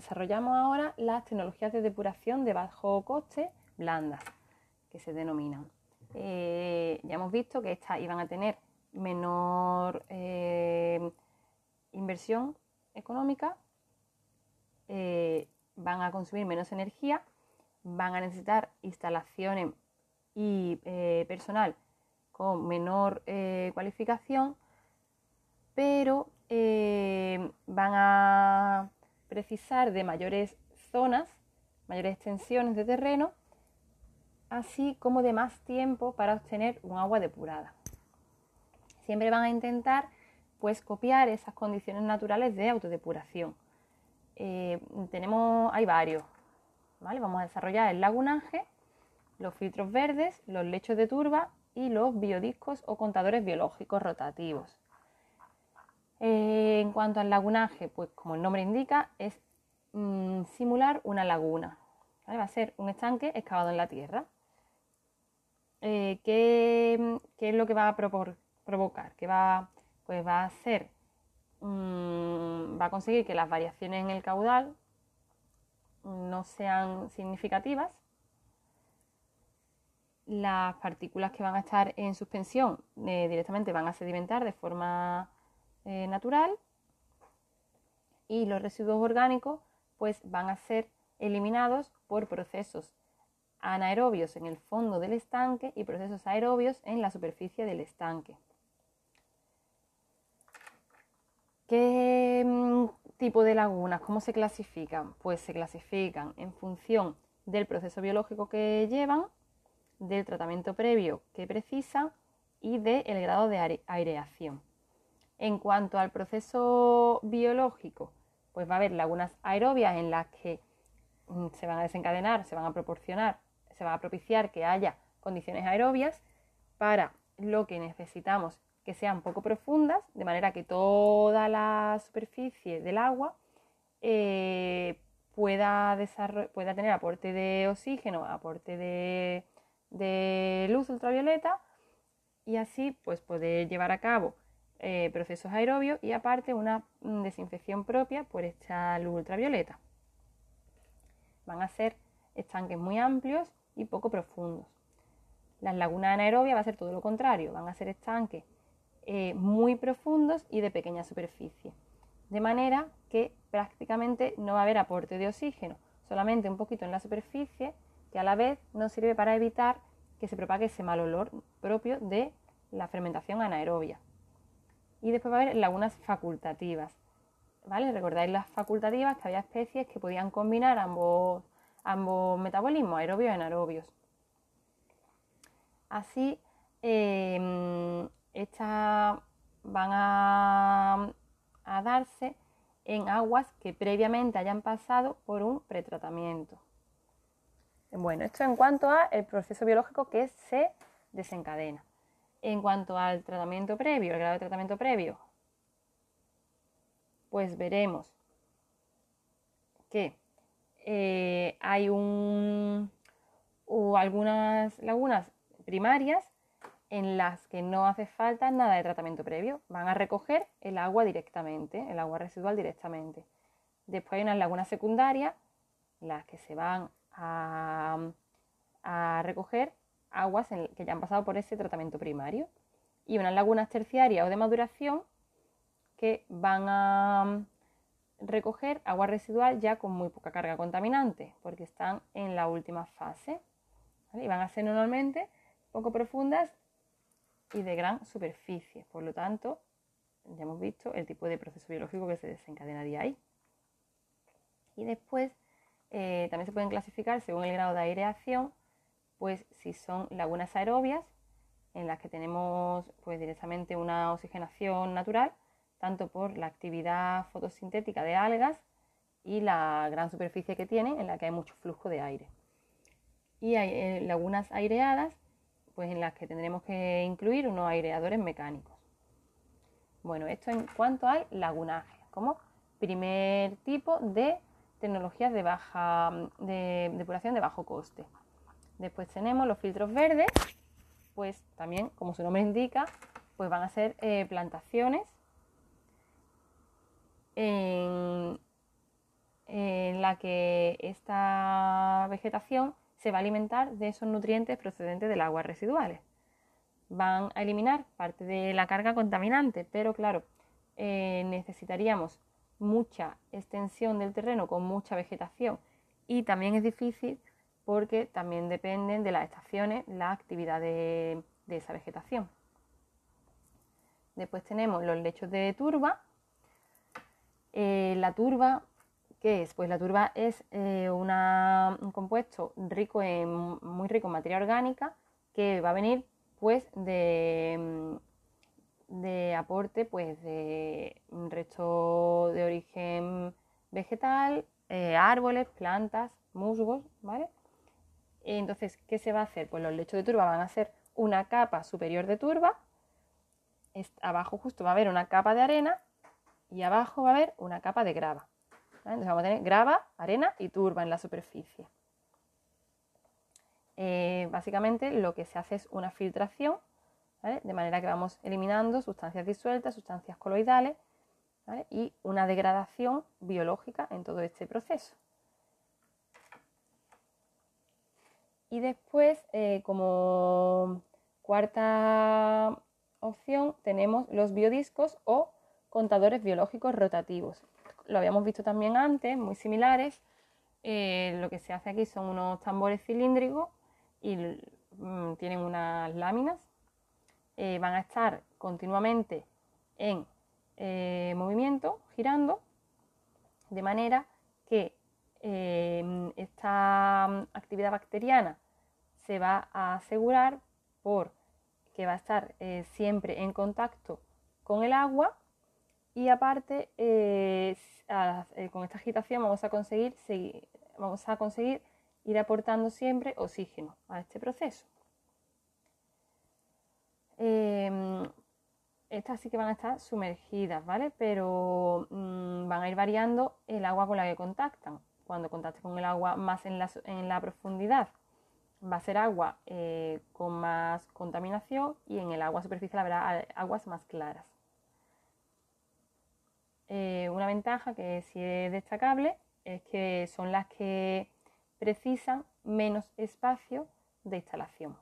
desarrollamos ahora las tecnologías de depuración de bajo coste blandas, que se denominan. Eh, ya hemos visto que estas iban a tener menor eh, inversión económica, eh, van a consumir menos energía, van a necesitar instalaciones y personal con menor cualificación, pero van a precisar de mayores zonas, mayores extensiones de terreno, así como de más tiempo para obtener un agua depurada. Siempre van a intentar pues copiar esas condiciones naturales de autodepuración. Eh, tenemos, hay varios, ¿vale? Vamos a desarrollar el lagunaje, los filtros verdes, los lechos de turba y los biodiscos o contadores biológicos rotativos. Eh, en cuanto al lagunaje, pues como el nombre indica, es mm, simular una laguna. Va a ser un estanque excavado en la tierra. Eh, ¿qué, es lo que va a provocar? Que va, pues va a hacer, mm, va a conseguir que las variaciones en el caudal no sean significativas. Las partículas que van a estar en suspensión eh, directamente van a sedimentar de forma eh, natural y los residuos orgánicos pues van a ser eliminados por procesos anaerobios en el fondo del estanque y procesos aerobios en la superficie del estanque. ¿Qué mm, tipo de lagunas? ¿Cómo se clasifican? Pues se clasifican en función del proceso biológico que llevan, del tratamiento previo que precisan y del grado de aireación. En cuanto al proceso biológico, pues va a haber lagunas aerobias en las que mm, se van a desencadenar, se van a proporcionar, se va a propiciar que haya condiciones aerobias para lo que necesitamos que sean poco profundas, de manera que toda la superficie del agua eh, pueda, pueda, tener aporte de oxígeno, aporte de, de luz ultravioleta y así pues poder llevar a cabo eh, procesos aerobios y aparte una mm, desinfección propia por esta luz ultravioleta. Van a ser estanques muy amplios y poco profundos. Las lagunas anaerobias va a ser todo lo contrario, van a ser estanques eh, muy profundos y de pequeña superficie. De manera que prácticamente no va a haber aporte de oxígeno, solamente un poquito en la superficie que a la vez nos sirve para evitar que se propague ese mal olor propio de la fermentación anaerobia. Y después va a haber lagunas facultativas. ¿Vale? Recordáis las facultativas que había especies que podían combinar ambos, ambos metabolismos, aerobios y anaerobios. Así, em, estas van a, a darse en aguas que previamente hayan pasado por un pretratamiento. Bueno, esto en cuanto al proceso biológico que se desencadena. En cuanto al tratamiento previo, el grado de tratamiento previo, pues veremos que eh, hay un, o algunas lagunas primarias en las que no hace falta nada de tratamiento previo. Van a recoger el agua directamente, el agua residual directamente. Después hay unas lagunas secundarias, las que se van a, a recoger aguas que ya han pasado por ese tratamiento primario y unas lagunas terciarias o de maduración que van a mm, recoger agua residual ya con muy poca carga contaminante porque están en la última fase y van a ser normalmente poco profundas y de gran superficie. Por lo tanto, ya hemos visto el tipo de proceso biológico que se desencadenaría ahí. Y después eh, también se pueden clasificar según el grado de aireación pues si son lagunas aerobias, en las que tenemos pues directamente una oxigenación natural, tanto por la actividad fotosintética de algas y la gran superficie que tienen, en la que hay mucho flujo de aire. Y hay eh, lagunas aireadas, pues en las que tendremos que incluir unos aireadores mecánicos. Bueno, esto en cuanto al lagunaje, como primer tipo de tecnologías de baja de depuración de bajo coste. Después tenemos los filtros verdes, pues también, como su nombre indica, pues van a ser eh, plantaciones en, en la que esta vegetación se va a alimentar de esos nutrientes procedentes del agua residuales. Van a eliminar parte de la carga contaminante, pero claro, eh, necesitaríamos mucha extensión del terreno con mucha vegetación y también es difícil porque también dependen de las estaciones la actividad de, esa vegetación. Después tenemos los lechos de turba. Eh, la turba, ¿qué es? Pues la turba es eh, un compuesto rico en, muy rico en materia orgánica que va a venir pues de, de aporte pues de resto de origen vegetal, eh, árboles, plantas, musgos, ¿vale? Entonces, ¿qué se va a hacer? Pues los lechos de turba van a ser una capa superior de turba, abajo justo va a haber una capa de arena y abajo va a haber una capa de grava. Entonces vamos a tener grava, arena y turba en la superficie. Eh, básicamente lo que se hace es una filtración de manera que vamos eliminando sustancias disueltas, sustancias coloidales y una degradación biológica en todo este proceso. Y después, eh, como cuarta opción, tenemos los biodiscos o contadores biológicos rotativos. Lo habíamos visto también antes, muy similares. Eh, lo que se hace aquí son unos tambores cilíndricos y mm, tienen unas láminas eh, van a estar continuamente en movimiento, girando, de manera que eh, esta mm, actividad bacteriana se va a asegurar por que va a estar siempre en contacto con el agua y aparte con esta agitación vamos a conseguir vamos a conseguir ir aportando siempre oxígeno a este proceso. Em, estas sí que van a estar sumergidas, ¿vale? Pero mm, van a ir variando el agua con la que contactan. Cuando contacte con el agua más en la, profundidad, va a ser agua eh, con más contaminación y en el agua superficial habrá aguas más claras. Eh, una ventaja que sí es destacable es que son las que precisan menos espacio de instalación.